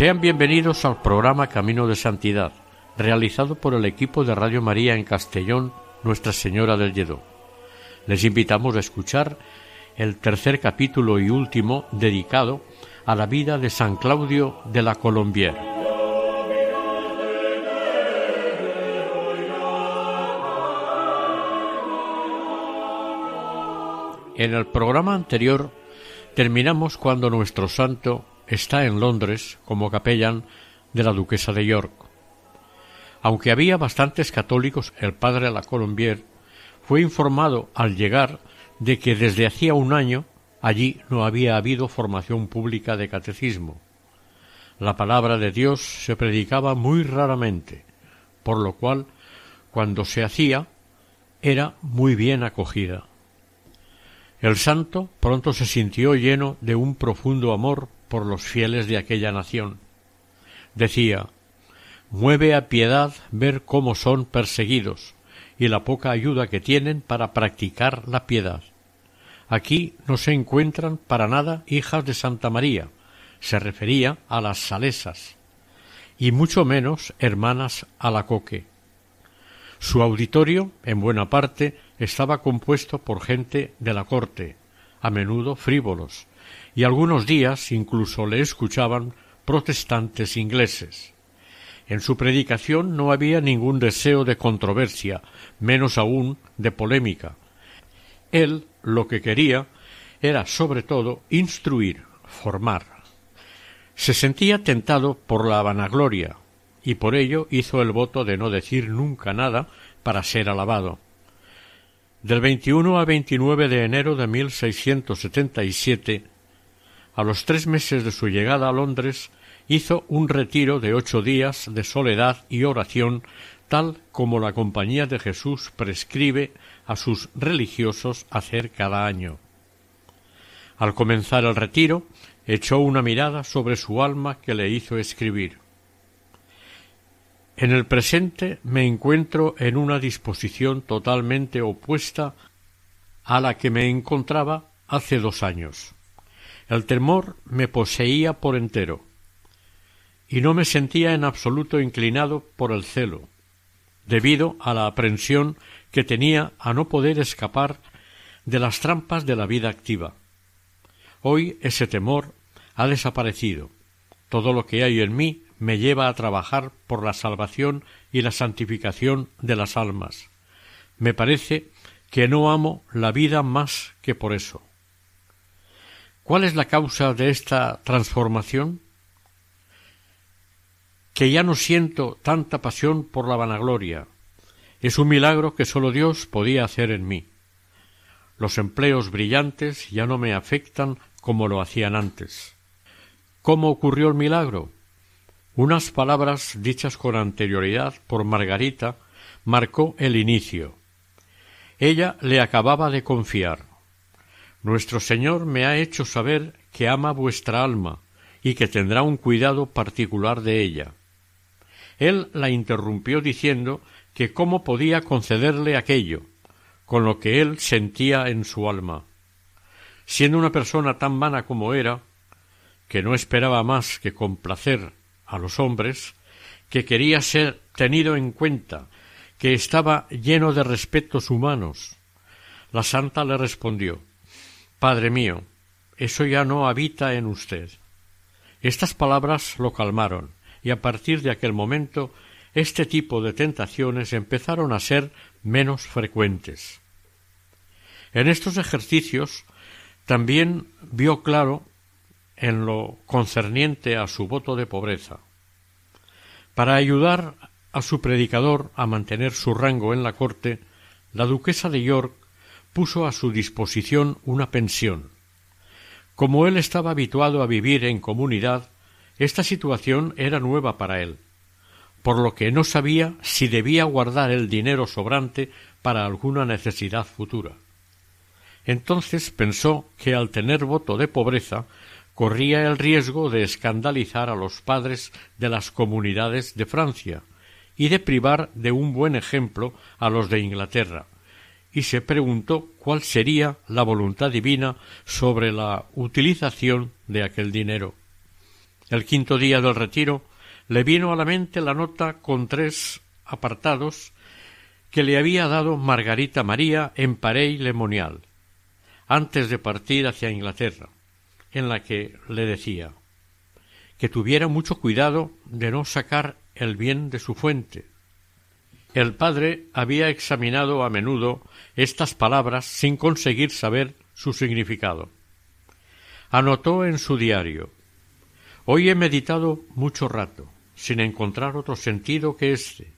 Sean bienvenidos al programa Camino de Santidad, realizado por el equipo de Radio María en Castellón, Nuestra Señora del Lledó. Les invitamos a escuchar el tercer capítulo y último dedicado a la vida de San Claudio de la Colombière. En el programa anterior terminamos cuando nuestro santo está en Londres como capellán de la duquesa de York. Aunque había bastantes católicos, el padre la Colombier fue informado al llegar de que desde hacía un año allí no había habido formación pública de catecismo. La palabra de Dios se predicaba muy raramente, por lo cual, cuando se hacía, era muy bien acogida. El santo pronto se sintió lleno de un profundo amor por los fieles de aquella nación. Decía Mueve a piedad ver cómo son perseguidos y la poca ayuda que tienen para practicar la piedad. Aquí no se encuentran para nada hijas de Santa María, se refería a las salesas, y mucho menos hermanas a la coque. Su auditorio, en buena parte, estaba compuesto por gente de la corte, a menudo frívolos, y algunos días incluso le escuchaban protestantes ingleses. En su predicación no había ningún deseo de controversia, menos aún de polémica. Él lo que quería era sobre todo instruir, formar. Se sentía tentado por la vanagloria, y por ello hizo el voto de no decir nunca nada para ser alabado. Del 21 al 29 de enero de 1677 a los tres meses de su llegada a Londres, hizo un retiro de ocho días de soledad y oración, tal como la Compañía de Jesús prescribe a sus religiosos hacer cada año. Al comenzar el retiro, echó una mirada sobre su alma que le hizo escribir. En el presente me encuentro en una disposición totalmente opuesta a la que me encontraba hace dos años. El temor me poseía por entero, y no me sentía en absoluto inclinado por el celo, debido a la aprensión que tenía a no poder escapar de las trampas de la vida activa. Hoy ese temor ha desaparecido. Todo lo que hay en mí me lleva a trabajar por la salvación y la santificación de las almas. Me parece que no amo la vida más que por eso. ¿Cuál es la causa de esta transformación? Que ya no siento tanta pasión por la vanagloria. Es un milagro que sólo Dios podía hacer en mí. Los empleos brillantes ya no me afectan como lo hacían antes. ¿Cómo ocurrió el milagro? Unas palabras dichas con anterioridad por Margarita marcó el inicio. Ella le acababa de confiar. Nuestro Señor me ha hecho saber que ama vuestra alma y que tendrá un cuidado particular de ella. Él la interrumpió diciendo que cómo podía concederle aquello, con lo que él sentía en su alma. Siendo una persona tan vana como era, que no esperaba más que complacer a los hombres, que quería ser tenido en cuenta, que estaba lleno de respetos humanos, la santa le respondió Padre mío, eso ya no habita en usted. Estas palabras lo calmaron, y a partir de aquel momento este tipo de tentaciones empezaron a ser menos frecuentes. En estos ejercicios también vio claro en lo concerniente a su voto de pobreza. Para ayudar a su predicador a mantener su rango en la corte, la duquesa de York puso a su disposición una pensión. Como él estaba habituado a vivir en comunidad, esta situación era nueva para él, por lo que no sabía si debía guardar el dinero sobrante para alguna necesidad futura. Entonces pensó que al tener voto de pobreza corría el riesgo de escandalizar a los padres de las comunidades de Francia y de privar de un buen ejemplo a los de Inglaterra, y se preguntó cuál sería la voluntad divina sobre la utilización de aquel dinero. El quinto día del retiro le vino a la mente la nota con tres apartados que le había dado Margarita María en Parey Lemonial, antes de partir hacia Inglaterra, en la que le decía que tuviera mucho cuidado de no sacar el bien de su fuente. El padre había examinado a menudo estas palabras sin conseguir saber su significado. Anotó en su diario Hoy he meditado mucho rato, sin encontrar otro sentido que este,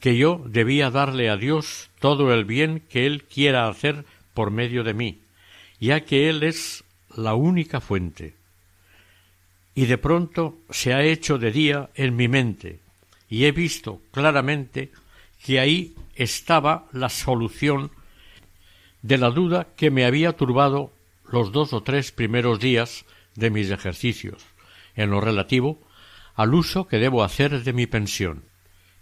que yo debía darle a Dios todo el bien que Él quiera hacer por medio de mí, ya que Él es la única fuente. Y de pronto se ha hecho de día en mi mente, y he visto claramente que ahí estaba la solución de la duda que me había turbado los dos o tres primeros días de mis ejercicios, en lo relativo al uso que debo hacer de mi pensión.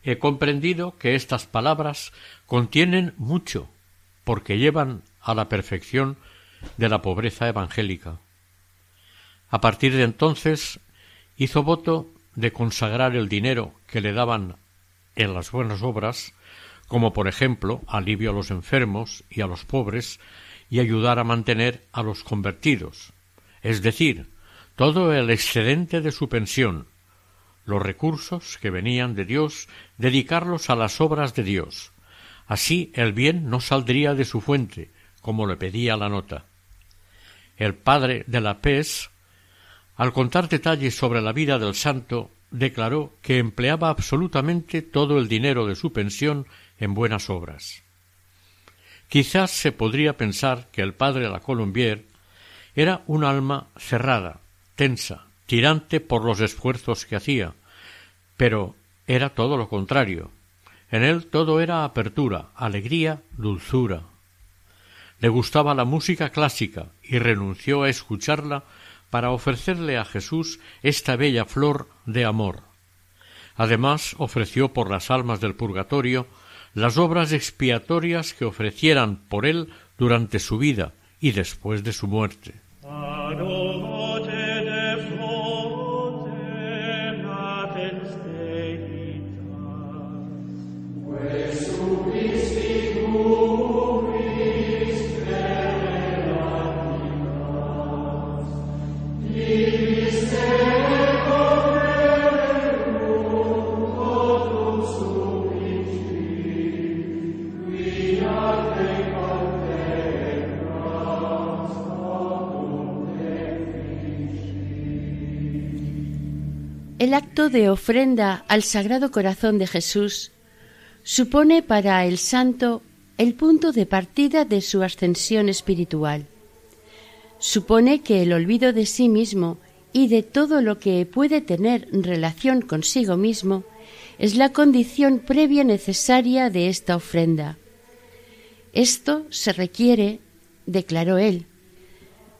He comprendido que estas palabras contienen mucho, porque llevan a la perfección de la pobreza evangélica. A partir de entonces hizo voto de consagrar el dinero que le daban en las buenas obras, como por ejemplo alivio a los enfermos y a los pobres, y ayudar a mantener a los convertidos, es decir, todo el excedente de su pensión, los recursos que venían de Dios, dedicarlos a las obras de Dios. Así el bien no saldría de su fuente, como le pedía la nota. El padre de la PES, al contar detalles sobre la vida del santo, declaró que empleaba absolutamente todo el dinero de su pensión en buenas obras. Quizás se podría pensar que el padre la Colombier era un alma cerrada, tensa, tirante por los esfuerzos que hacía, pero era todo lo contrario. En él todo era apertura, alegría, dulzura. Le gustaba la música clásica y renunció a escucharla para ofrecerle a Jesús esta bella flor de amor. Además ofreció por las almas del purgatorio las obras expiatorias que ofrecieran por él durante su vida y después de su muerte. De ofrenda al Sagrado Corazón de Jesús supone para el santo el punto de partida de su ascensión espiritual. Supone que el olvido de sí mismo y de todo lo que puede tener relación consigo mismo es la condición previa necesaria de esta ofrenda. Esto se requiere, declaró él,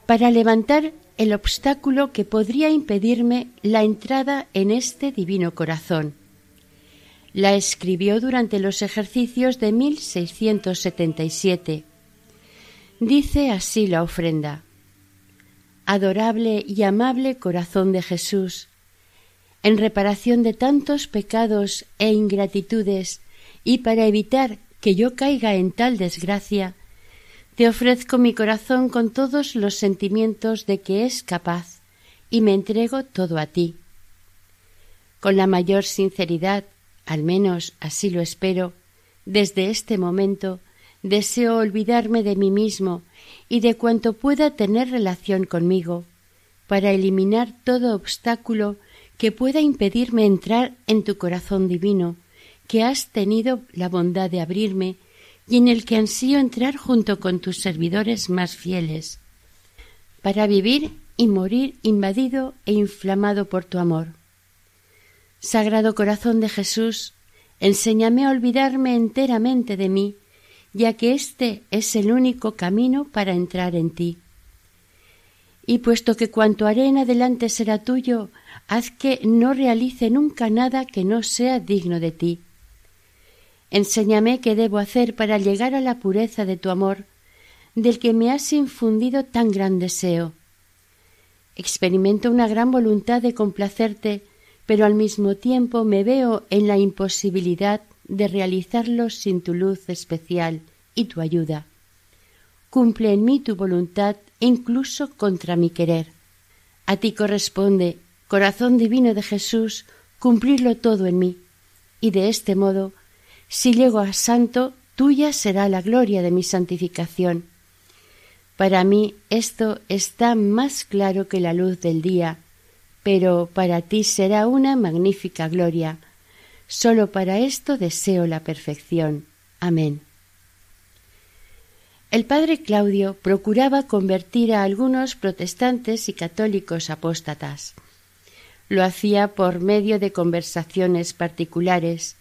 para levantar el obstáculo que podría impedirme la entrada en este divino corazón. La escribió durante los ejercicios de 1677. Dice así la ofrenda. Adorable y amable corazón de Jesús, en reparación de tantos pecados e ingratitudes y para evitar que yo caiga en tal desgracia, te ofrezco mi corazón con todos los sentimientos de que es capaz y me entrego todo a ti. Con la mayor sinceridad, al menos así lo espero, desde este momento deseo olvidarme de mí mismo y de cuanto pueda tener relación conmigo, para eliminar todo obstáculo que pueda impedirme entrar en tu corazón divino, que has tenido la bondad de abrirme y en el que ansío entrar junto con tus servidores más fieles, para vivir y morir invadido e inflamado por tu amor. Sagrado corazón de Jesús, enséñame a olvidarme enteramente de mí, ya que éste es el único camino para entrar en ti. Y puesto que cuanto haré en adelante será tuyo, haz que no realice nunca nada que no sea digno de ti. Enséñame qué debo hacer para llegar a la pureza de tu amor, del que me has infundido tan gran deseo. Experimento una gran voluntad de complacerte, pero al mismo tiempo me veo en la imposibilidad de realizarlo sin tu luz especial y tu ayuda. Cumple en mí tu voluntad incluso contra mi querer. A ti corresponde, corazón divino de Jesús, cumplirlo todo en mí, y de este modo si llego a santo, tuya será la gloria de mi santificación. Para mí esto está más claro que la luz del día, pero para ti será una magnífica gloria. Solo para esto deseo la perfección. Amén. El padre Claudio procuraba convertir a algunos protestantes y católicos apóstatas. Lo hacía por medio de conversaciones particulares,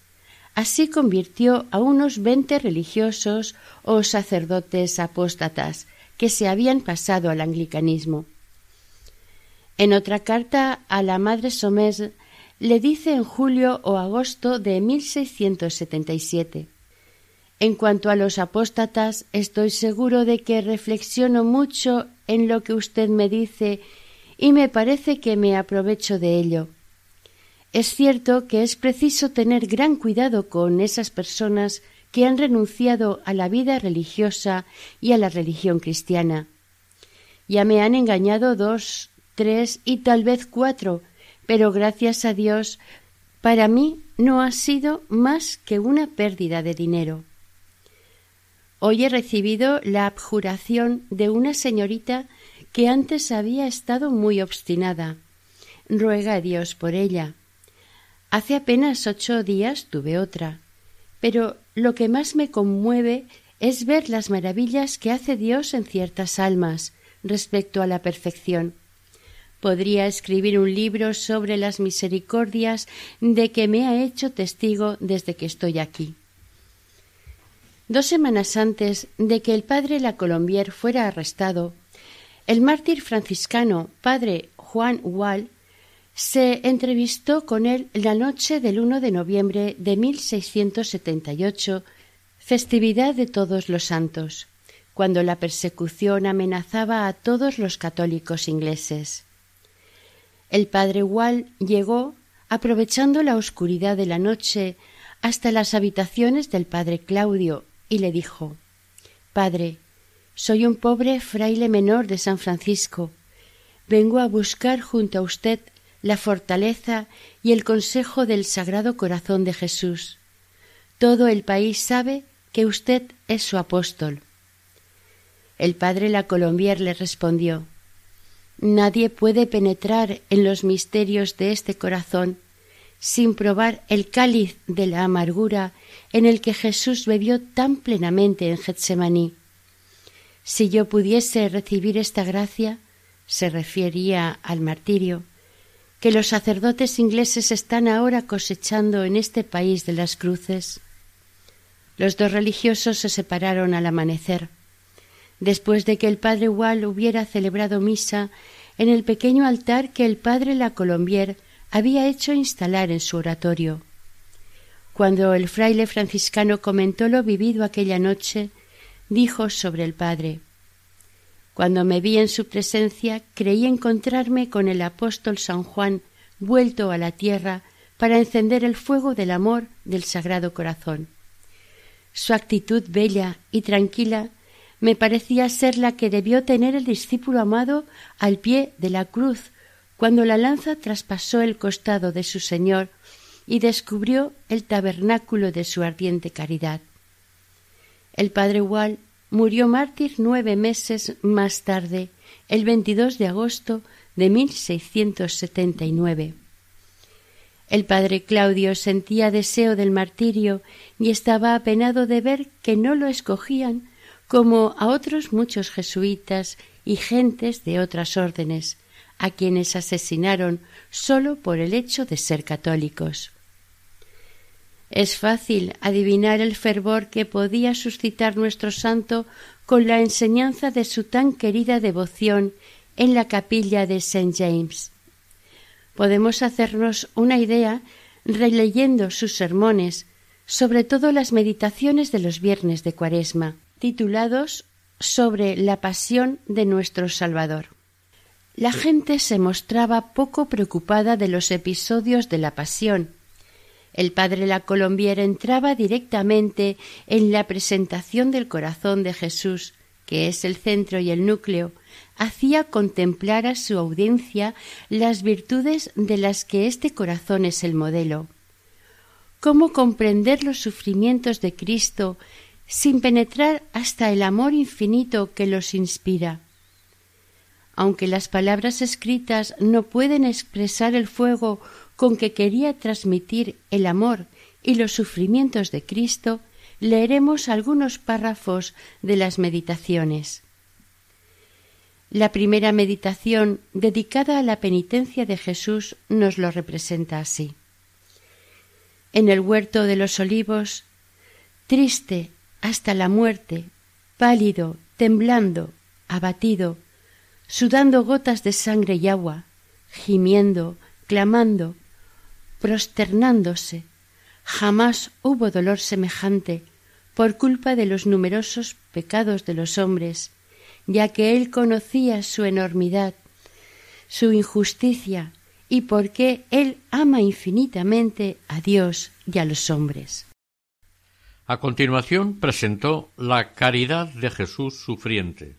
Así convirtió a unos veinte religiosos o sacerdotes apóstatas que se habían pasado al anglicanismo. En otra carta a la Madre Somés le dice en julio o agosto de 1677 En cuanto a los apóstatas, estoy seguro de que reflexiono mucho en lo que usted me dice y me parece que me aprovecho de ello. Es cierto que es preciso tener gran cuidado con esas personas que han renunciado a la vida religiosa y a la religión cristiana. Ya me han engañado dos, tres y tal vez cuatro, pero gracias a Dios para mí no ha sido más que una pérdida de dinero. Hoy he recibido la abjuración de una señorita que antes había estado muy obstinada. Ruega a Dios por ella. Hace apenas ocho días tuve otra, pero lo que más me conmueve es ver las maravillas que hace Dios en ciertas almas respecto a la perfección. Podría escribir un libro sobre las misericordias de que me ha hecho testigo desde que estoy aquí. Dos semanas antes de que el padre La Colombier fuera arrestado, el mártir franciscano padre Juan Wall se entrevistó con él la noche del 1 de noviembre de 1678, festividad de todos los santos, cuando la persecución amenazaba a todos los católicos ingleses. El padre Wall llegó, aprovechando la oscuridad de la noche, hasta las habitaciones del padre Claudio y le dijo Padre, soy un pobre fraile menor de San Francisco. Vengo a buscar junto a usted la fortaleza y el consejo del Sagrado Corazón de Jesús. Todo el país sabe que usted es su apóstol. El padre La Colombier le respondió Nadie puede penetrar en los misterios de este corazón sin probar el cáliz de la amargura en el que Jesús bebió tan plenamente en Getsemaní. Si yo pudiese recibir esta gracia, se refería al martirio, que los sacerdotes ingleses están ahora cosechando en este país de las cruces. Los dos religiosos se separaron al amanecer, después de que el padre Wall hubiera celebrado misa en el pequeño altar que el padre La Colombier había hecho instalar en su oratorio. Cuando el fraile franciscano comentó lo vivido aquella noche, dijo sobre el padre cuando me vi en su presencia, creí encontrarme con el apóstol San Juan vuelto a la tierra para encender el fuego del amor del Sagrado Corazón. Su actitud bella y tranquila me parecía ser la que debió tener el discípulo amado al pie de la cruz, cuando la lanza traspasó el costado de su Señor y descubrió el tabernáculo de su ardiente caridad. El padre Wall murió mártir nueve meses más tarde, el 22 de agosto de 1679. El padre Claudio sentía deseo del martirio y estaba apenado de ver que no lo escogían como a otros muchos jesuitas y gentes de otras órdenes, a quienes asesinaron sólo por el hecho de ser católicos. Es fácil adivinar el fervor que podía suscitar nuestro santo con la enseñanza de su tan querida devoción en la capilla de St. James. Podemos hacernos una idea releyendo sus sermones, sobre todo las meditaciones de los viernes de Cuaresma, titulados sobre la pasión de nuestro Salvador. La gente se mostraba poco preocupada de los episodios de la pasión. El padre La Colombiera entraba directamente en la presentación del corazón de Jesús, que es el centro y el núcleo, hacía contemplar a su audiencia las virtudes de las que este corazón es el modelo. ¿Cómo comprender los sufrimientos de Cristo sin penetrar hasta el amor infinito que los inspira? Aunque las palabras escritas no pueden expresar el fuego con que quería transmitir el amor y los sufrimientos de Cristo, leeremos algunos párrafos de las meditaciones. La primera meditación dedicada a la penitencia de Jesús nos lo representa así. En el huerto de los olivos, triste hasta la muerte, pálido, temblando, abatido, sudando gotas de sangre y agua, gimiendo, clamando, prosternándose, jamás hubo dolor semejante por culpa de los numerosos pecados de los hombres, ya que él conocía su enormidad, su injusticia y porque él ama infinitamente a Dios y a los hombres. A continuación presentó la caridad de Jesús sufriente.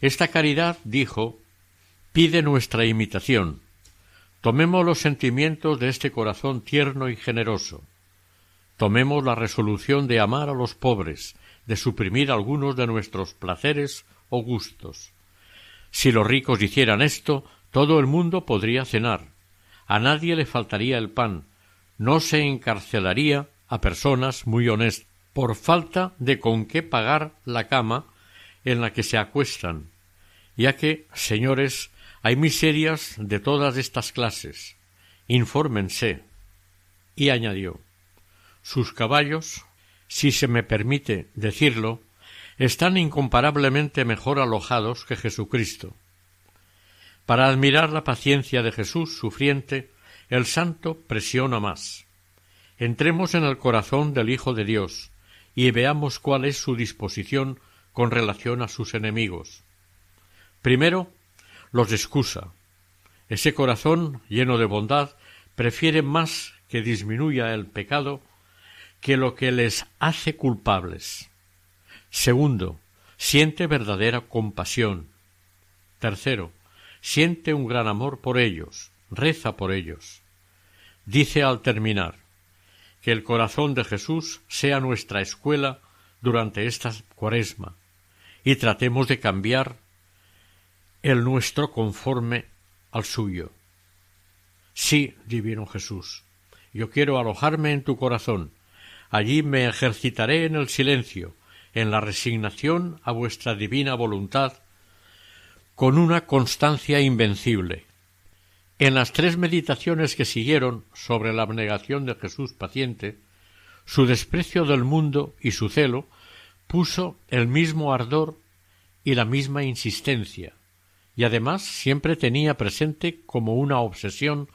Esta caridad, dijo, pide nuestra imitación. Tomemos los sentimientos de este corazón tierno y generoso. Tomemos la resolución de amar a los pobres, de suprimir algunos de nuestros placeres o gustos. Si los ricos hicieran esto, todo el mundo podría cenar, a nadie le faltaría el pan, no se encarcelaría a personas muy honestas por falta de con qué pagar la cama en la que se acuestan, ya que, señores, hay miserias de todas estas clases. Infórmense. Y añadió sus caballos si se me permite decirlo, están incomparablemente mejor alojados que Jesucristo. Para admirar la paciencia de Jesús sufriente, el santo presiona más. Entremos en el corazón del Hijo de Dios y veamos cuál es su disposición con relación a sus enemigos. Primero, los excusa. Ese corazón lleno de bondad prefiere más que disminuya el pecado que lo que les hace culpables. Segundo, siente verdadera compasión. Tercero, siente un gran amor por ellos, reza por ellos. Dice al terminar, que el corazón de Jesús sea nuestra escuela durante esta cuaresma, y tratemos de cambiar el nuestro conforme al suyo. Sí, divino Jesús, yo quiero alojarme en tu corazón, Allí me ejercitaré en el silencio, en la resignación a vuestra divina voluntad, con una constancia invencible. En las tres meditaciones que siguieron sobre la abnegación de Jesús paciente, su desprecio del mundo y su celo puso el mismo ardor y la misma insistencia, y además siempre tenía presente como una obsesión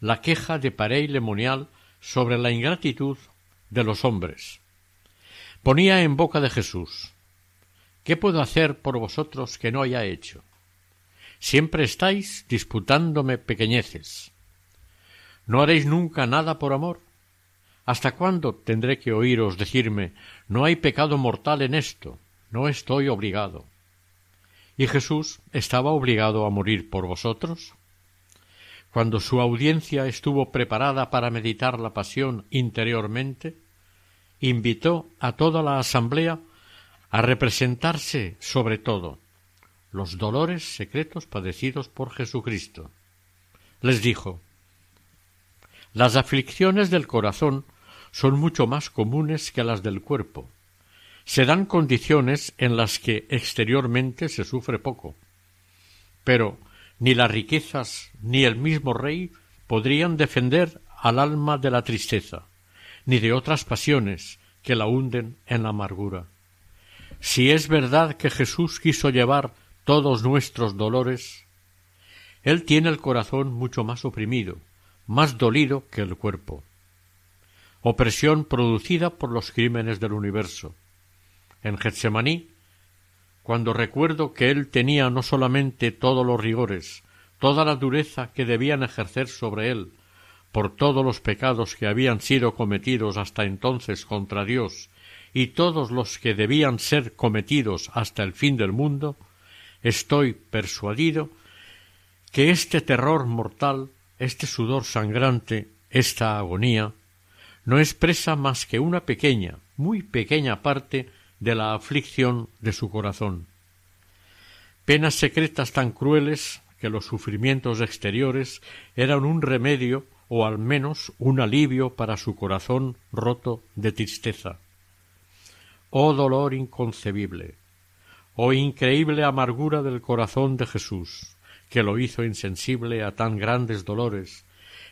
la queja de Parey Lemonial sobre la ingratitud de los hombres. Ponía en boca de Jesús ¿Qué puedo hacer por vosotros que no haya hecho? Siempre estáis disputándome pequeñeces. ¿No haréis nunca nada por amor? ¿Hasta cuándo tendré que oíros decirme no hay pecado mortal en esto? No estoy obligado. ¿Y Jesús estaba obligado a morir por vosotros? Cuando su audiencia estuvo preparada para meditar la pasión interiormente, invitó a toda la asamblea a representarse sobre todo los dolores secretos padecidos por Jesucristo. Les dijo Las aflicciones del corazón son mucho más comunes que las del cuerpo. Se dan condiciones en las que exteriormente se sufre poco. Pero ni las riquezas ni el mismo rey podrían defender al alma de la tristeza, ni de otras pasiones que la hunden en la amargura. Si es verdad que Jesús quiso llevar todos nuestros dolores, Él tiene el corazón mucho más oprimido, más dolido que el cuerpo. Opresión producida por los crímenes del universo. En Getsemaní, cuando recuerdo que Él tenía no solamente todos los rigores, toda la dureza que debían ejercer sobre Él, por todos los pecados que habían sido cometidos hasta entonces contra Dios y todos los que debían ser cometidos hasta el fin del mundo, estoy persuadido que este terror mortal, este sudor sangrante, esta agonía, no expresa más que una pequeña, muy pequeña parte de la aflicción de su corazón. Penas secretas tan crueles que los sufrimientos exteriores eran un remedio o al menos un alivio para su corazón roto de tristeza. Oh dolor inconcebible, oh increíble amargura del corazón de Jesús, que lo hizo insensible a tan grandes dolores,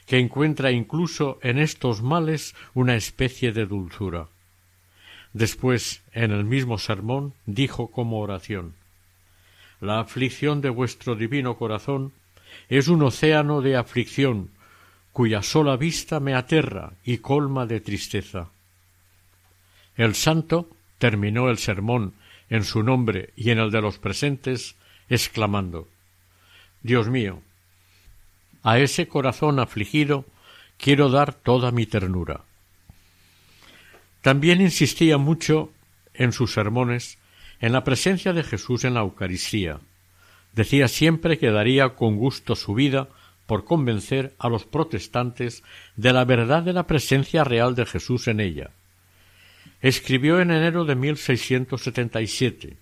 que encuentra incluso en estos males una especie de dulzura. Después, en el mismo sermón, dijo como oración La aflicción de vuestro divino corazón es un océano de aflicción, cuya sola vista me aterra y colma de tristeza. El santo terminó el sermón en su nombre y en el de los presentes, exclamando Dios mío, a ese corazón afligido quiero dar toda mi ternura. También insistía mucho en sus sermones en la presencia de Jesús en la Eucaristía. Decía siempre que daría con gusto su vida por convencer a los protestantes de la verdad de la presencia real de Jesús en ella. Escribió en enero de 1677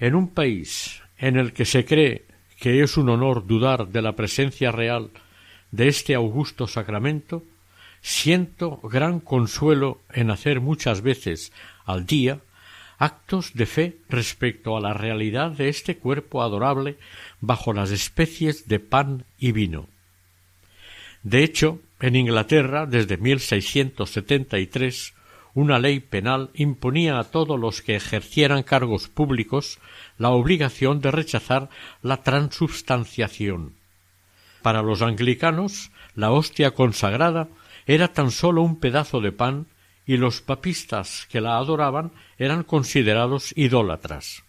En un país en el que se cree que es un honor dudar de la presencia real de este augusto sacramento, siento gran consuelo en hacer muchas veces al día actos de fe respecto a la realidad de este cuerpo adorable bajo las especies de pan y vino. De hecho, en Inglaterra, desde 1673, una ley penal imponía a todos los que ejercieran cargos públicos la obligación de rechazar la transubstanciación. Para los anglicanos, la hostia consagrada era tan solo un pedazo de pan y los papistas que la adoraban eran considerados idólatras.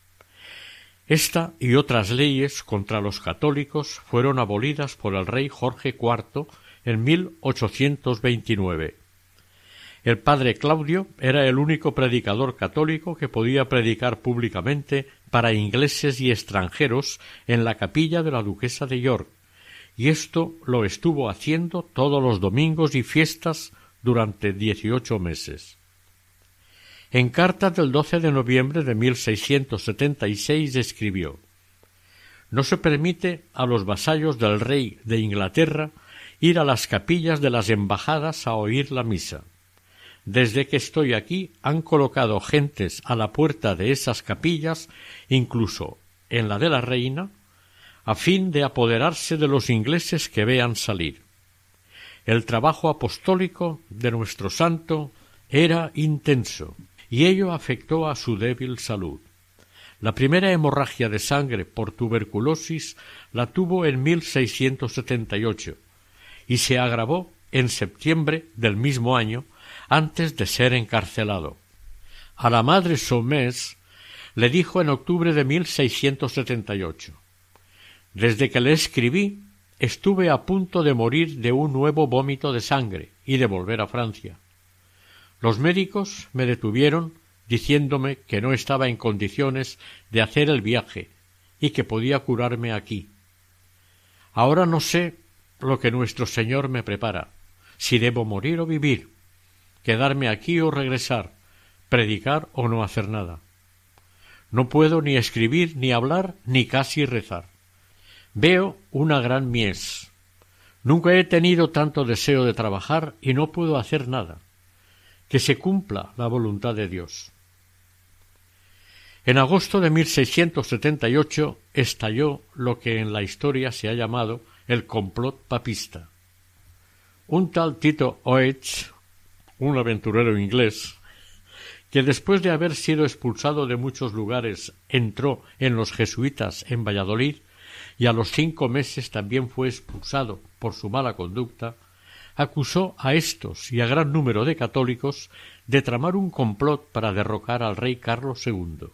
Esta y otras leyes contra los católicos fueron abolidas por el rey Jorge IV en 1829. El padre Claudio era el único predicador católico que podía predicar públicamente para ingleses y extranjeros en la capilla de la duquesa de York, y esto lo estuvo haciendo todos los domingos y fiestas durante dieciocho meses. En carta del 12 de noviembre de 1676 escribió No se permite a los vasallos del rey de Inglaterra ir a las capillas de las embajadas a oír la misa. Desde que estoy aquí han colocado gentes a la puerta de esas capillas, incluso en la de la reina, a fin de apoderarse de los ingleses que vean salir. El trabajo apostólico de nuestro santo era intenso, y ello afectó a su débil salud. La primera hemorragia de sangre por tuberculosis la tuvo en 1678 y se agravó en septiembre del mismo año antes de ser encarcelado. A la madre Somés le dijo en octubre de 1678 Desde que le escribí estuve a punto de morir de un nuevo vómito de sangre y de volver a Francia. Los médicos me detuvieron diciéndome que no estaba en condiciones de hacer el viaje y que podía curarme aquí. Ahora no sé lo que nuestro Señor me prepara, si debo morir o vivir, quedarme aquí o regresar, predicar o no hacer nada. No puedo ni escribir, ni hablar, ni casi rezar. Veo una gran mies. Nunca he tenido tanto deseo de trabajar y no puedo hacer nada. Que se cumpla la voluntad de Dios. En agosto de 1678 estalló lo que en la historia se ha llamado el complot papista. Un tal Tito Oetz, un aventurero inglés, que después de haber sido expulsado de muchos lugares entró en los jesuitas en Valladolid y a los cinco meses también fue expulsado por su mala conducta, acusó a estos y a gran número de católicos de tramar un complot para derrocar al rey Carlos II.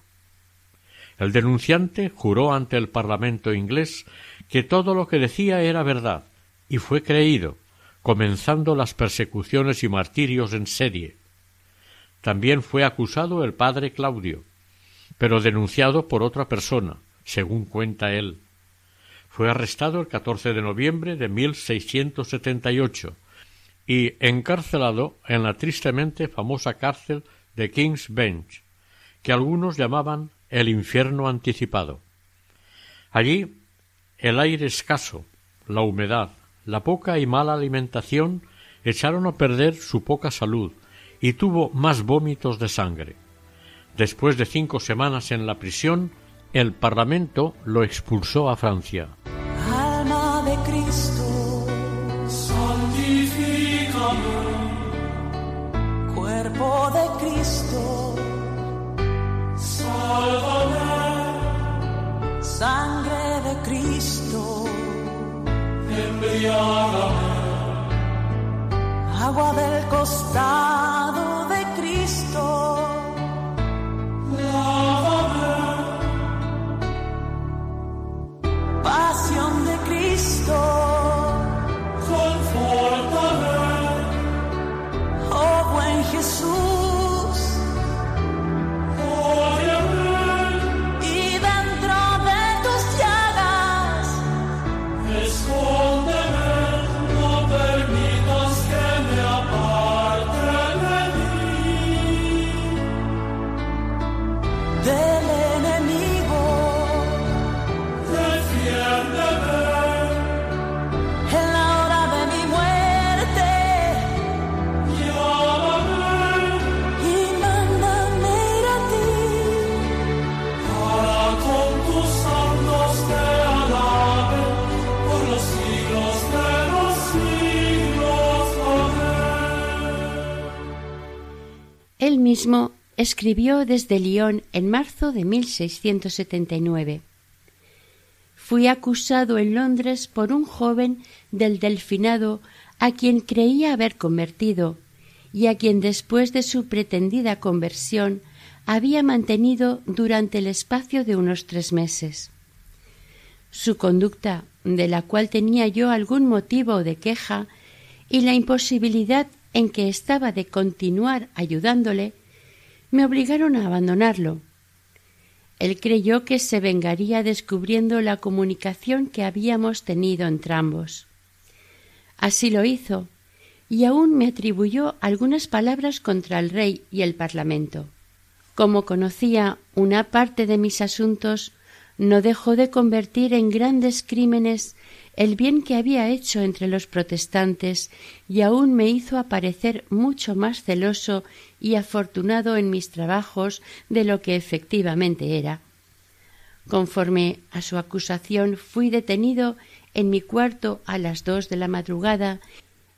El denunciante juró ante el Parlamento inglés que todo lo que decía era verdad, y fue creído, comenzando las persecuciones y martirios en serie. También fue acusado el padre Claudio, pero denunciado por otra persona, según cuenta él. Fue arrestado el 14 de noviembre de 1678 y encarcelado en la tristemente famosa cárcel de King's Bench, que algunos llamaban el infierno anticipado. Allí el aire escaso, la humedad, la poca y mala alimentación echaron a perder su poca salud y tuvo más vómitos de sangre. Después de cinco semanas en la prisión, el Parlamento lo expulsó a Francia. Alma de Cristo, Cuerpo de Cristo, Sangre de Cristo, Agua del costado de Cristo. Pasión de Cristo. Oh buen Jesús. Y dentro de tus llagas. no permitas que me aparte de ti. Él mismo escribió desde Lyon en marzo de 1679. Fui acusado en Londres por un joven del Delfinado a quien creía haber convertido y a quien después de su pretendida conversión había mantenido durante el espacio de unos tres meses. Su conducta, de la cual tenía yo algún motivo de queja, y la imposibilidad en que estaba de continuar ayudándole, me obligaron a abandonarlo. Él creyó que se vengaría descubriendo la comunicación que habíamos tenido entrambos. Así lo hizo, y aún me atribuyó algunas palabras contra el rey y el parlamento. Como conocía una parte de mis asuntos, no dejó de convertir en grandes crímenes el bien que había hecho entre los protestantes y aún me hizo aparecer mucho más celoso y afortunado en mis trabajos de lo que efectivamente era. Conforme a su acusación fui detenido en mi cuarto a las dos de la madrugada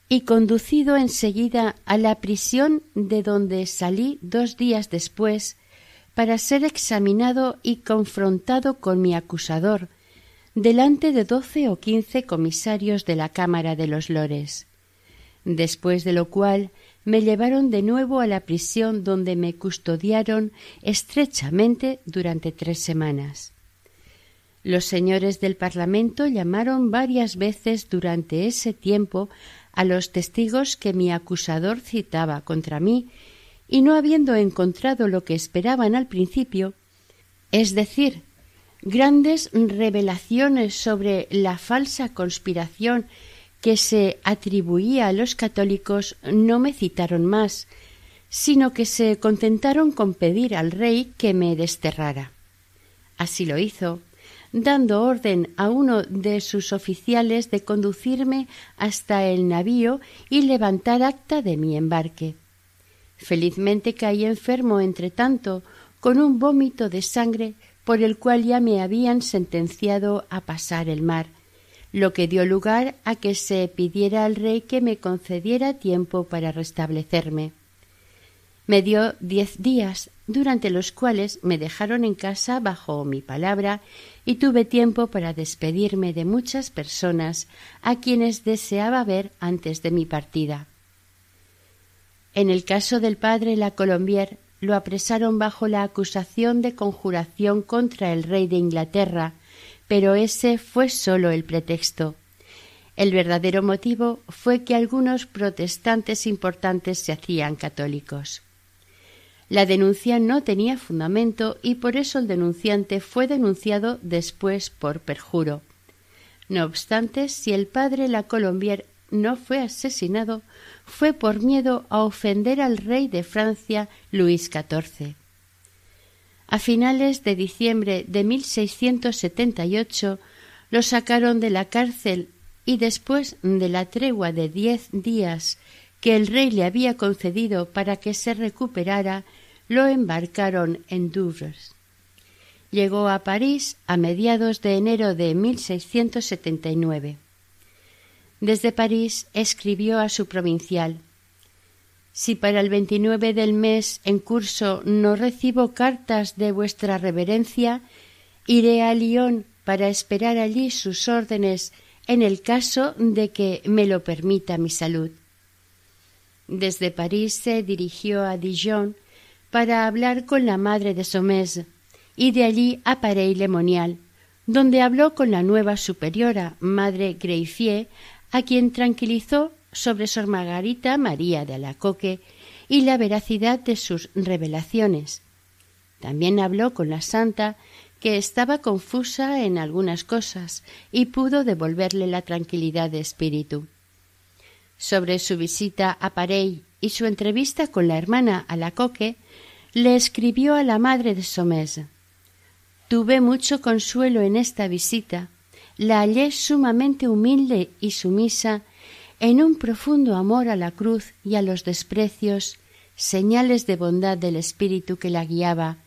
y conducido enseguida a la prisión de donde salí dos días después para ser examinado y confrontado con mi acusador delante de doce o quince comisarios de la Cámara de los Lores. Después de lo cual me llevaron de nuevo a la prisión donde me custodiaron estrechamente durante tres semanas. Los señores del Parlamento llamaron varias veces durante ese tiempo a los testigos que mi acusador citaba contra mí, y no habiendo encontrado lo que esperaban al principio, es decir, grandes revelaciones sobre la falsa conspiración que se atribuía a los católicos, no me citaron más, sino que se contentaron con pedir al rey que me desterrara. Así lo hizo, dando orden a uno de sus oficiales de conducirme hasta el navío y levantar acta de mi embarque. Felizmente caí enfermo entre tanto con un vómito de sangre por el cual ya me habían sentenciado a pasar el mar, lo que dio lugar a que se pidiera al rey que me concediera tiempo para restablecerme. Me dio diez días, durante los cuales me dejaron en casa bajo mi palabra y tuve tiempo para despedirme de muchas personas a quienes deseaba ver antes de mi partida. En el caso del padre La Colombier, lo apresaron bajo la acusación de conjuración contra el rey de Inglaterra, pero ese fue sólo el pretexto. El verdadero motivo fue que algunos protestantes importantes se hacían católicos. La denuncia no tenía fundamento y por eso el denunciante fue denunciado después por perjuro. No obstante, si el padre La Colombier no fue asesinado, fue por miedo a ofender al rey de Francia Luis XIV. A finales de diciembre de 1678 lo sacaron de la cárcel y después de la tregua de diez días que el rey le había concedido para que se recuperara, lo embarcaron en Douvres. Llegó a París a mediados de enero de 1679. Desde París escribió a su provincial Si para el 29 del mes en curso no recibo cartas de vuestra reverencia, iré a Lyon para esperar allí sus órdenes en el caso de que me lo permita mi salud. Desde París se dirigió a Dijon para hablar con la madre de Somés y de allí a Pareil-le-Monial, donde habló con la nueva superiora, madre Greifier, a quien tranquilizó sobre Sor Margarita María de Alacoque y la veracidad de sus revelaciones. También habló con la santa, que estaba confusa en algunas cosas, y pudo devolverle la tranquilidad de espíritu. Sobre su visita a Parey y su entrevista con la hermana Alacoque, le escribió a la madre de Somés Tuve mucho consuelo en esta visita, la hallé sumamente humilde y sumisa, en un profundo amor a la cruz y a los desprecios, señales de bondad del espíritu que la guiaba,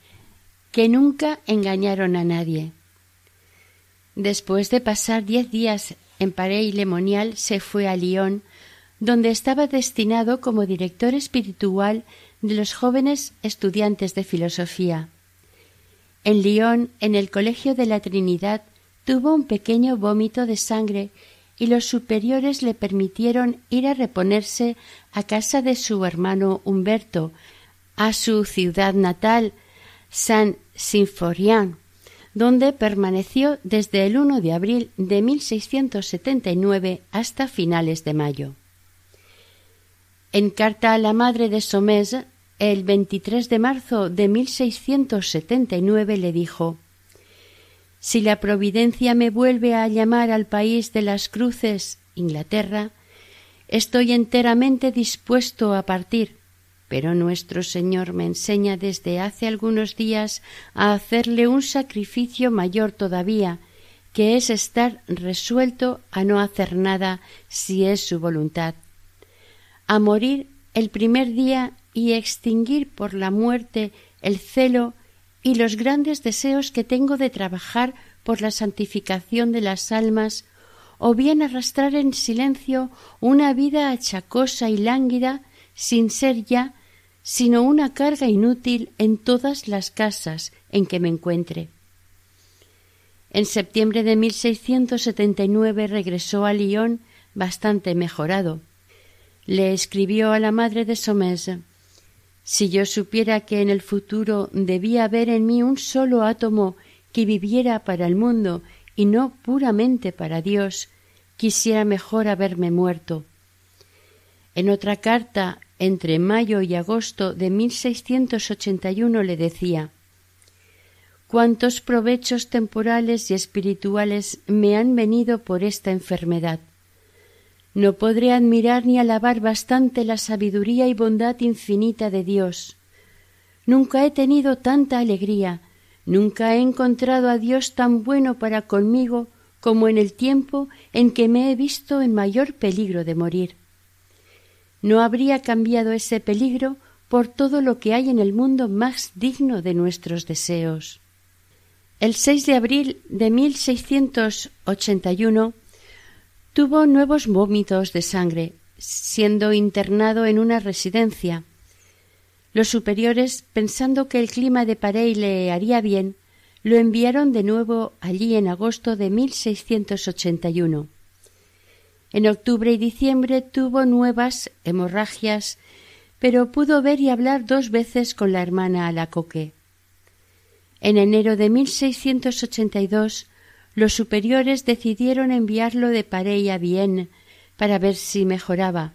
que nunca engañaron a nadie. Después de pasar diez días en Parey Lemonial, se fue a Lyon, donde estaba destinado como director espiritual de los jóvenes estudiantes de filosofía. En Lyon, en el Colegio de la Trinidad, tuvo un pequeño vómito de sangre y los superiores le permitieron ir a reponerse a casa de su hermano Humberto, a su ciudad natal, San Sinforian, donde permaneció desde el 1 de abril de 1679 hasta finales de mayo. En carta a la madre de Somés, el 23 de marzo de 1679 le dijo si la providencia me vuelve a llamar al país de las cruces, Inglaterra, estoy enteramente dispuesto a partir, pero nuestro Señor me enseña desde hace algunos días a hacerle un sacrificio mayor todavía, que es estar resuelto a no hacer nada si es su voluntad, a morir el primer día y extinguir por la muerte el celo y los grandes deseos que tengo de trabajar por la santificación de las almas, o bien arrastrar en silencio una vida achacosa y lánguida, sin ser ya sino una carga inútil en todas las casas en que me encuentre. En septiembre de 1679 regresó a Lyon bastante mejorado. Le escribió a la madre de si yo supiera que en el futuro debía haber en mí un solo átomo que viviera para el mundo y no puramente para Dios, quisiera mejor haberme muerto. En otra carta, entre mayo y agosto de 1681, le decía Cuántos provechos temporales y espirituales me han venido por esta enfermedad. No podré admirar ni alabar bastante la sabiduría y bondad infinita de Dios. Nunca he tenido tanta alegría, Nunca he encontrado a Dios tan bueno para conmigo como en el tiempo en que me he visto en mayor peligro de morir. No habría cambiado ese peligro por todo lo que hay en el mundo más digno de nuestros deseos. El 6 de abril de 1681 tuvo nuevos vómitos de sangre, siendo internado en una residencia. Los superiores, pensando que el clima de Parey le haría bien, lo enviaron de nuevo allí en agosto de 1681. En octubre y diciembre tuvo nuevas hemorragias, pero pudo ver y hablar dos veces con la hermana Alacoque. En enero de 1682 los superiores decidieron enviarlo de Parey a Vienne para ver si mejoraba,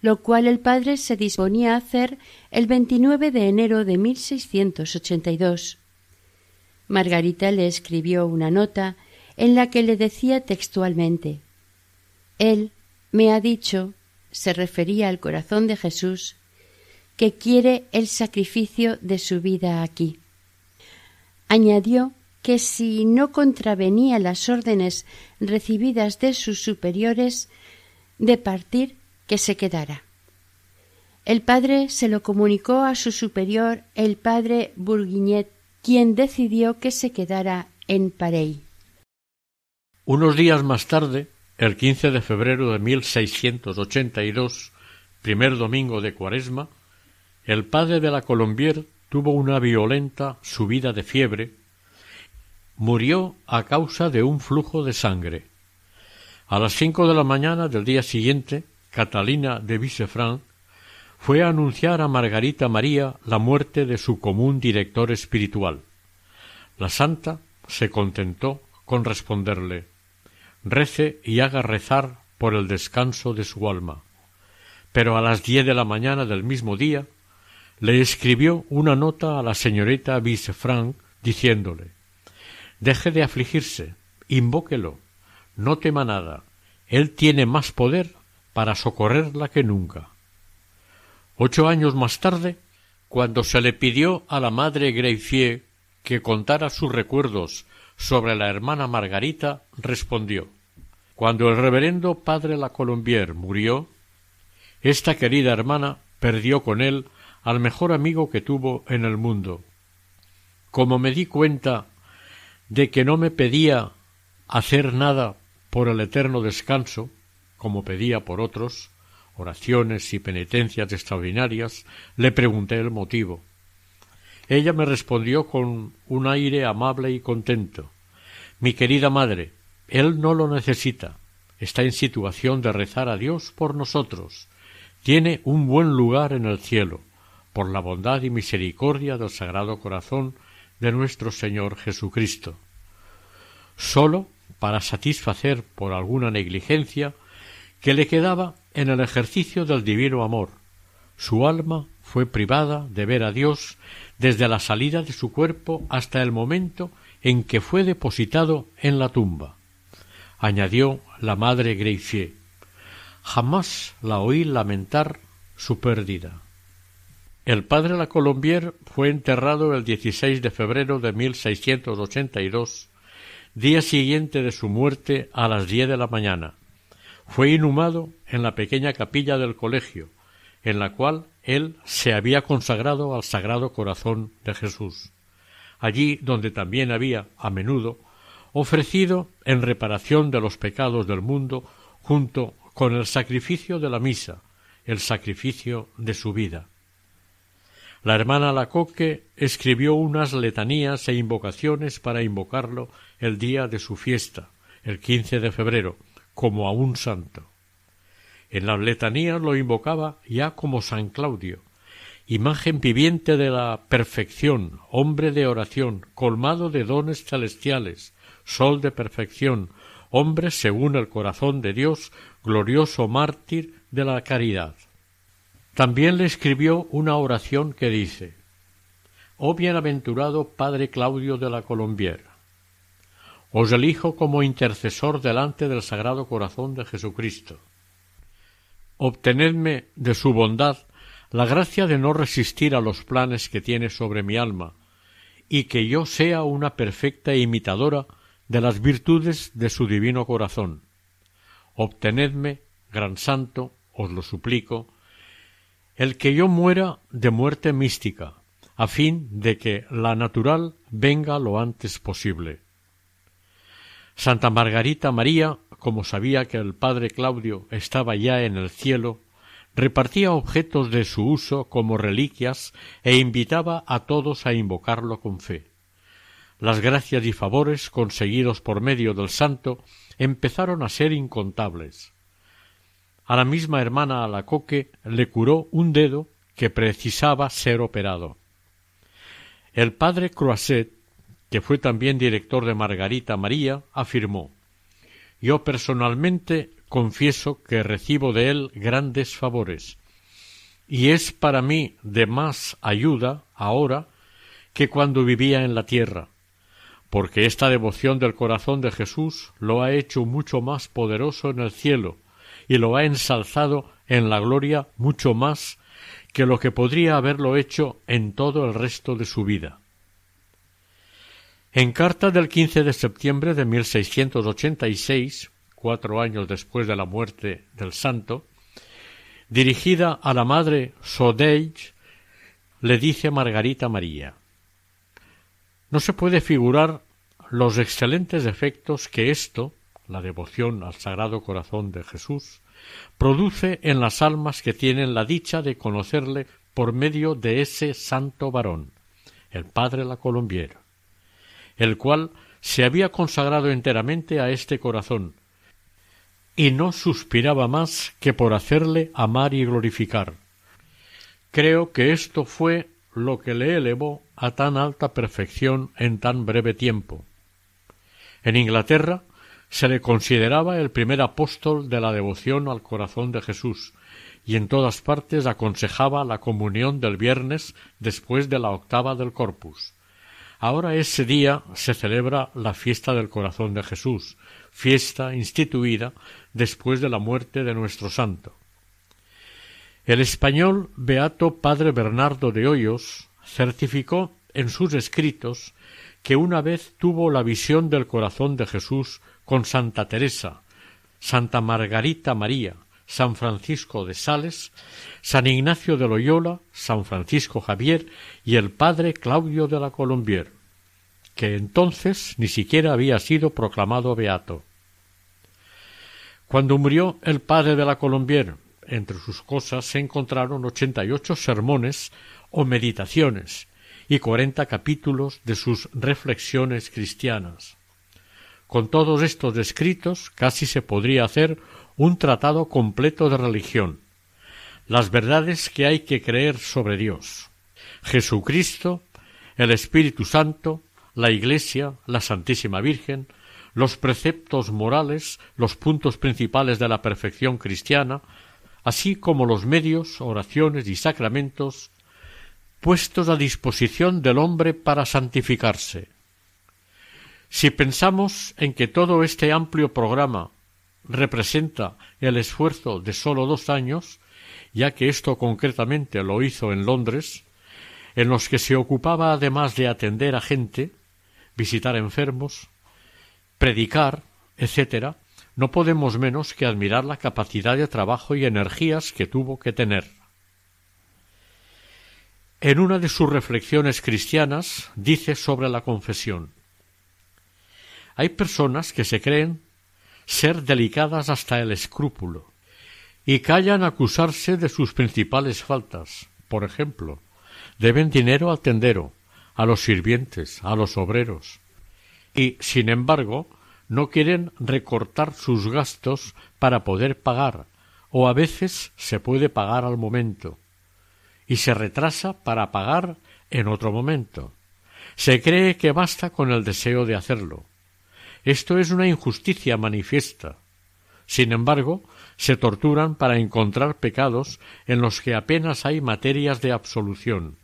lo cual el padre se disponía a hacer el 29 de enero de 1682. Margarita le escribió una nota en la que le decía textualmente Él me ha dicho, se refería al corazón de Jesús, que quiere el sacrificio de su vida aquí. Añadió que si no contravenía las órdenes recibidas de sus superiores de partir, que se quedara. El padre se lo comunicó a su superior, el padre Bourguignet, quien decidió que se quedara en Parey. Unos días más tarde, el 15 de febrero de 1682, primer domingo de Cuaresma, el padre de la Colombier tuvo una violenta subida de fiebre, murió a causa de un flujo de sangre. A las cinco de la mañana del día siguiente, Catalina de Vicefranc fue a anunciar a Margarita María la muerte de su común director espiritual. La santa se contentó con responderle rece y haga rezar por el descanso de su alma. Pero a las diez de la mañana del mismo día le escribió una nota a la señorita Vicefranc diciéndole Deje de afligirse, invóquelo, no tema nada, él tiene más poder para socorrerla que nunca. Ocho años más tarde, cuando se le pidió a la madre Greifier que contara sus recuerdos sobre la hermana Margarita, respondió Cuando el reverendo padre La Colombier murió, esta querida hermana perdió con él al mejor amigo que tuvo en el mundo. Como me di cuenta de que no me pedía hacer nada por el eterno descanso, como pedía por otros, oraciones y penitencias extraordinarias, le pregunté el motivo. Ella me respondió con un aire amable y contento. Mi querida madre, él no lo necesita. Está en situación de rezar a Dios por nosotros. Tiene un buen lugar en el cielo, por la bondad y misericordia del Sagrado Corazón de nuestro Señor Jesucristo. Sólo para satisfacer por alguna negligencia que le quedaba en el ejercicio del divino amor. Su alma fue privada de ver a Dios desde la salida de su cuerpo hasta el momento en que fue depositado en la tumba. Añadió la madre Greifier. Jamás la oí lamentar su pérdida. El padre La Colombier fue enterrado el 16 de febrero de 1682, día siguiente de su muerte a las diez de la mañana. Fue inhumado en la pequeña capilla del colegio, en la cual él se había consagrado al Sagrado Corazón de Jesús, allí donde también había, a menudo, ofrecido en reparación de los pecados del mundo junto con el sacrificio de la misa, el sacrificio de su vida. La hermana Lacoque escribió unas letanías e invocaciones para invocarlo el día de su fiesta, el quince de febrero, como a un santo. En las letanías lo invocaba ya como San Claudio, imagen viviente de la perfección, hombre de oración, colmado de dones celestiales, sol de perfección, hombre según el corazón de Dios, glorioso mártir de la caridad. También le escribió una oración que dice Oh bienaventurado Padre Claudio de la Colombier, os elijo como intercesor delante del Sagrado Corazón de Jesucristo obtenedme de su bondad la gracia de no resistir a los planes que tiene sobre mi alma, y que yo sea una perfecta imitadora de las virtudes de su divino corazón. Obtenedme, gran santo, os lo suplico, el que yo muera de muerte mística, a fin de que la natural venga lo antes posible. Santa Margarita María, como sabía que el padre Claudio estaba ya en el cielo, repartía objetos de su uso como reliquias e invitaba a todos a invocarlo con fe. Las gracias y favores conseguidos por medio del santo empezaron a ser incontables. A la misma hermana Alacoque le curó un dedo que precisaba ser operado. El padre Croiset, que fue también director de Margarita María, afirmó Yo personalmente confieso que recibo de él grandes favores, y es para mí de más ayuda ahora que cuando vivía en la tierra, porque esta devoción del corazón de Jesús lo ha hecho mucho más poderoso en el cielo y lo ha ensalzado en la gloria mucho más que lo que podría haberlo hecho en todo el resto de su vida. En carta del 15 de septiembre de 1686, cuatro años después de la muerte del santo, dirigida a la madre Sodeig, le dice Margarita María No se puede figurar los excelentes efectos que esto, la devoción al Sagrado Corazón de Jesús, produce en las almas que tienen la dicha de conocerle por medio de ese santo varón, el padre La Colombiera, el cual se había consagrado enteramente a este corazón, y no suspiraba más que por hacerle amar y glorificar. Creo que esto fue lo que le elevó a tan alta perfección en tan breve tiempo. En Inglaterra se le consideraba el primer apóstol de la devoción al corazón de Jesús, y en todas partes aconsejaba la comunión del viernes después de la octava del Corpus. Ahora ese día se celebra la fiesta del corazón de Jesús, fiesta instituida después de la muerte de nuestro santo. El español beato padre Bernardo de Hoyos certificó en sus escritos que una vez tuvo la visión del corazón de Jesús con Santa Teresa, Santa Margarita María, San Francisco de Sales, San Ignacio de Loyola, San Francisco Javier y el padre Claudio de la Colombier, que entonces ni siquiera había sido proclamado beato. Cuando murió el padre de la Colombier, entre sus cosas se encontraron ochenta y ocho sermones o meditaciones y cuarenta capítulos de sus reflexiones cristianas. Con todos estos escritos casi se podría hacer un tratado completo de religión, las verdades que hay que creer sobre Dios, Jesucristo, el Espíritu Santo, la Iglesia, la Santísima Virgen, los preceptos morales, los puntos principales de la perfección cristiana, así como los medios, oraciones y sacramentos puestos a disposición del hombre para santificarse. Si pensamos en que todo este amplio programa representa el esfuerzo de sólo dos años, ya que esto concretamente lo hizo en Londres, en los que se ocupaba además de atender a gente, visitar enfermos, predicar, etc., no podemos menos que admirar la capacidad de trabajo y energías que tuvo que tener. En una de sus reflexiones cristianas dice sobre la confesión Hay personas que se creen ser delicadas hasta el escrúpulo y callan acusarse de sus principales faltas. Por ejemplo, deben dinero al tendero, a los sirvientes, a los obreros, y, sin embargo, no quieren recortar sus gastos para poder pagar, o a veces se puede pagar al momento, y se retrasa para pagar en otro momento. Se cree que basta con el deseo de hacerlo. Esto es una injusticia manifiesta. Sin embargo, se torturan para encontrar pecados en los que apenas hay materias de absolución,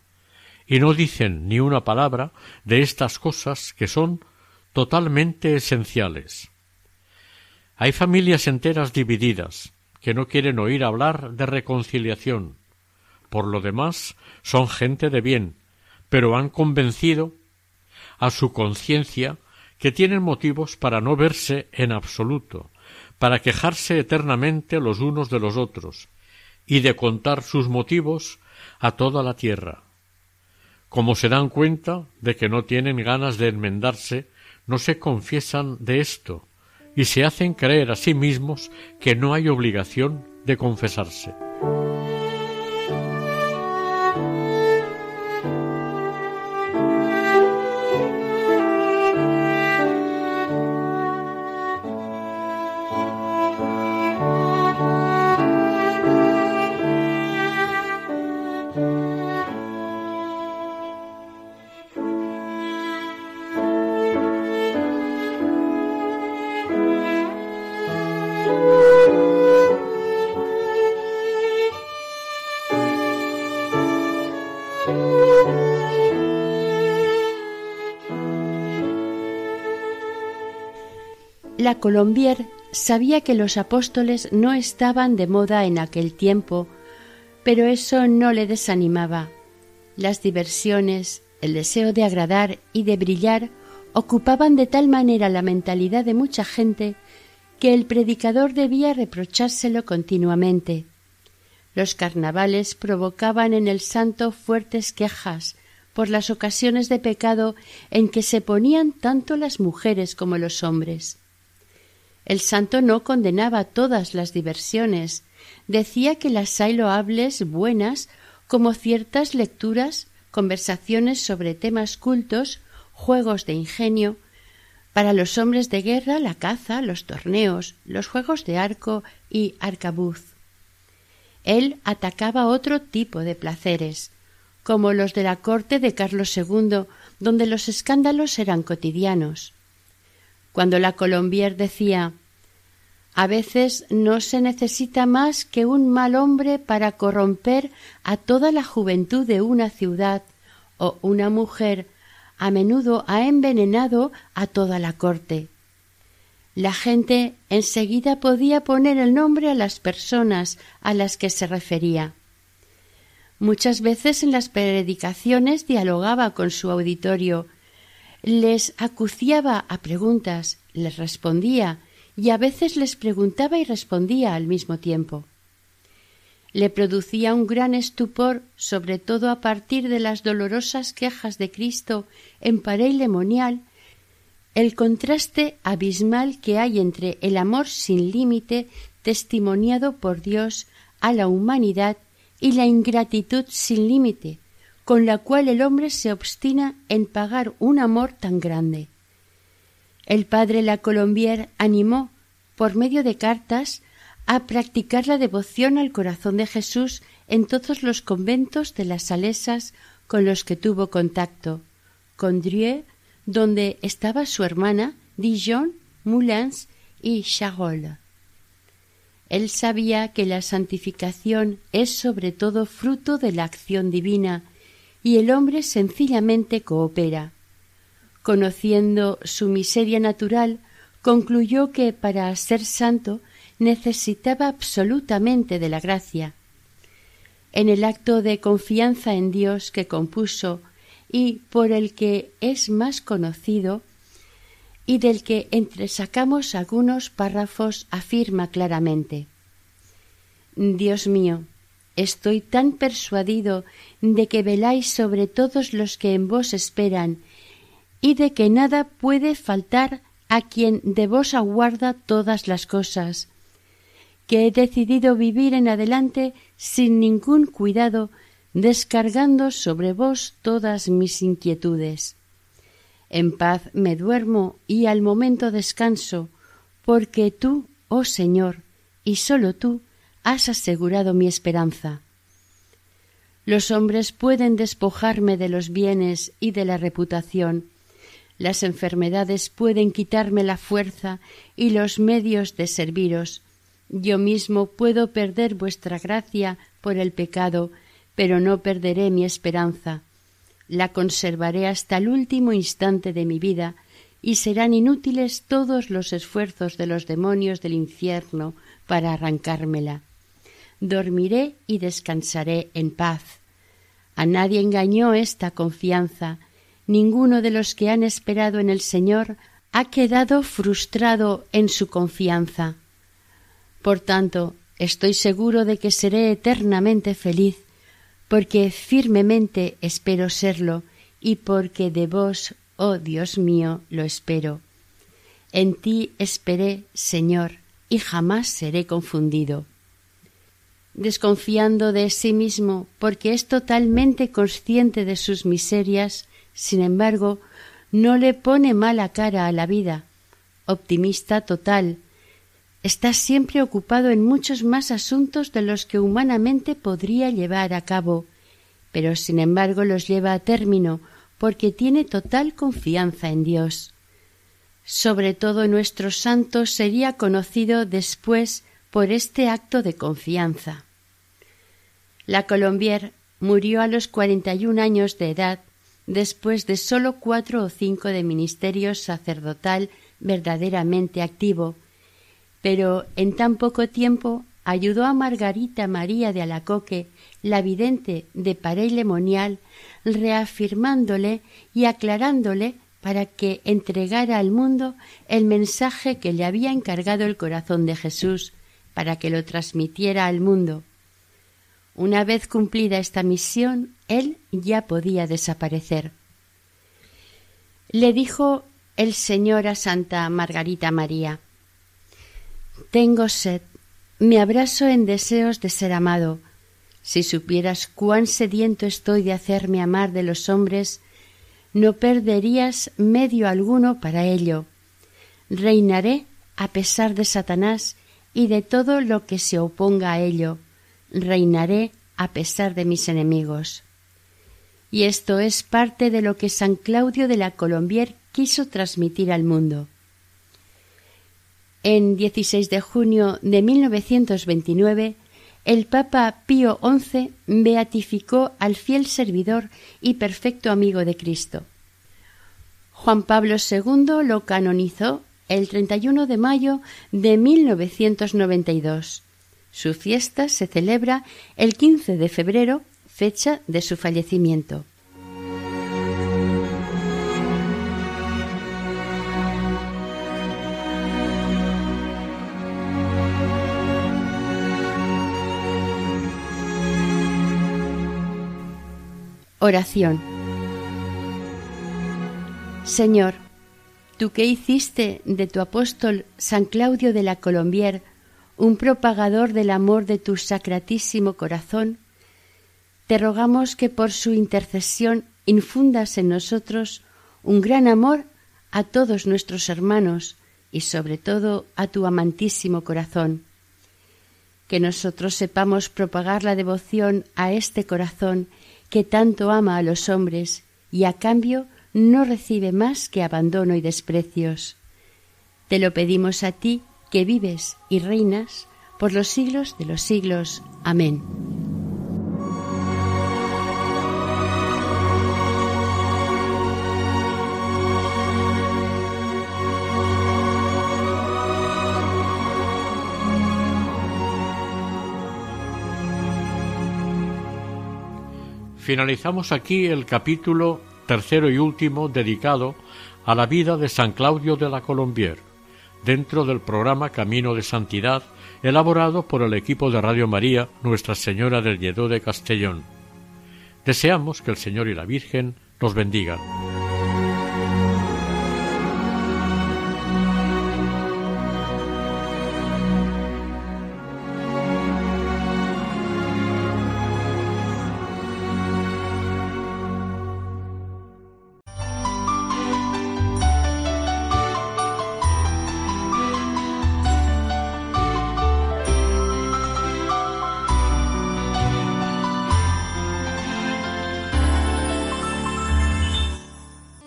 y no dicen ni una palabra de estas cosas que son totalmente esenciales. Hay familias enteras divididas, que no quieren oír hablar de reconciliación. Por lo demás, son gente de bien, pero han convencido a su conciencia que tienen motivos para no verse en absoluto, para quejarse eternamente los unos de los otros, y de contar sus motivos a toda la tierra. Como se dan cuenta de que no tienen ganas de enmendarse, no se confiesan de esto, y se hacen creer a sí mismos que no hay obligación de confesarse. Colombier sabía que los apóstoles no estaban de moda en aquel tiempo, pero eso no le desanimaba. Las diversiones, el deseo de agradar y de brillar ocupaban de tal manera la mentalidad de mucha gente que el predicador debía reprochárselo continuamente. Los carnavales provocaban en el santo fuertes quejas por las ocasiones de pecado en que se ponían tanto las mujeres como los hombres. El santo no condenaba todas las diversiones, decía que las hay loables buenas como ciertas lecturas, conversaciones sobre temas cultos, juegos de ingenio, para los hombres de guerra la caza, los torneos, los juegos de arco y arcabuz. Él atacaba otro tipo de placeres, como los de la corte de Carlos II, donde los escándalos eran cotidianos. Cuando la Colombier decía a veces no se necesita más que un mal hombre para corromper a toda la juventud de una ciudad, o una mujer a menudo ha envenenado a toda la corte. La gente enseguida podía poner el nombre a las personas a las que se refería. Muchas veces en las predicaciones dialogaba con su auditorio, les acuciaba a preguntas, les respondía, y a veces les preguntaba y respondía al mismo tiempo. Le producía un gran estupor, sobre todo a partir de las dolorosas quejas de Cristo en Parey Lemonial, el contraste abismal que hay entre el amor sin límite testimoniado por Dios a la humanidad y la ingratitud sin límite con la cual el hombre se obstina en pagar un amor tan grande. El padre La Colombier animó, por medio de cartas, a practicar la devoción al corazón de Jesús en todos los conventos de las salesas con los que tuvo contacto, con Drieu, donde estaba su hermana, Dijon, Moulins y Charolles. Él sabía que la santificación es sobre todo fruto de la acción divina y el hombre sencillamente coopera. Conociendo su miseria natural, concluyó que para ser santo necesitaba absolutamente de la gracia. En el acto de confianza en Dios que compuso y por el que es más conocido, y del que entresacamos algunos párrafos afirma claramente Dios mío, estoy tan persuadido de que veláis sobre todos los que en vos esperan, y de que nada puede faltar a quien de vos aguarda todas las cosas, que he decidido vivir en adelante sin ningún cuidado, descargando sobre vos todas mis inquietudes. En paz me duermo y al momento descanso, porque tú, oh Señor, y sólo tú, has asegurado mi esperanza. Los hombres pueden despojarme de los bienes y de la reputación. Las enfermedades pueden quitarme la fuerza y los medios de serviros. Yo mismo puedo perder vuestra gracia por el pecado, pero no perderé mi esperanza. La conservaré hasta el último instante de mi vida, y serán inútiles todos los esfuerzos de los demonios del infierno para arrancármela dormiré y descansaré en paz. A nadie engañó esta confianza, ninguno de los que han esperado en el Señor ha quedado frustrado en su confianza. Por tanto, estoy seguro de que seré eternamente feliz, porque firmemente espero serlo y porque de vos, oh Dios mío, lo espero. En ti esperé, Señor, y jamás seré confundido. Desconfiando de sí mismo, porque es totalmente consciente de sus miserias, sin embargo, no le pone mala cara a la vida. Optimista total, está siempre ocupado en muchos más asuntos de los que humanamente podría llevar a cabo, pero sin embargo los lleva a término porque tiene total confianza en Dios. Sobre todo nuestro santo sería conocido después por este acto de confianza. La Colombier murió a los cuarenta y un años de edad después de sólo cuatro o cinco de ministerio sacerdotal verdaderamente activo, pero en tan poco tiempo ayudó a Margarita María de Alacoque, la vidente de Parey Lemonial, reafirmándole y aclarándole para que entregara al mundo el mensaje que le había encargado el corazón de Jesús, para que lo transmitiera al mundo. Una vez cumplida esta misión, él ya podía desaparecer. Le dijo el Señor a Santa Margarita María Tengo sed, me abrazo en deseos de ser amado. Si supieras cuán sediento estoy de hacerme amar de los hombres, no perderías medio alguno para ello. Reinaré a pesar de Satanás y de todo lo que se oponga a ello. Reinaré a pesar de mis enemigos. Y esto es parte de lo que San Claudio de la Colombier quiso transmitir al mundo. En 16 de junio de 1929, el Papa Pío XI beatificó al fiel servidor y perfecto amigo de Cristo. Juan Pablo II lo canonizó el 31 de mayo de 1992. Su fiesta se celebra el 15 de febrero, fecha de su fallecimiento. Oración. Señor, tú que hiciste de tu apóstol San Claudio de la Colombier un propagador del amor de tu sacratísimo corazón, te rogamos que por su intercesión infundas en nosotros un gran amor a todos nuestros hermanos y sobre todo a tu amantísimo corazón. Que nosotros sepamos propagar la devoción a este corazón que tanto ama a los hombres y a cambio no recibe más que abandono y desprecios. Te lo pedimos a ti, que vives y reinas por los siglos de los siglos. Amén. Finalizamos aquí el capítulo tercero y último dedicado a la vida de San Claudio de la Colombier, dentro del programa Camino de Santidad, elaborado por el equipo de Radio María Nuestra Señora del Lledó de Castellón. Deseamos que el Señor y la Virgen nos bendigan.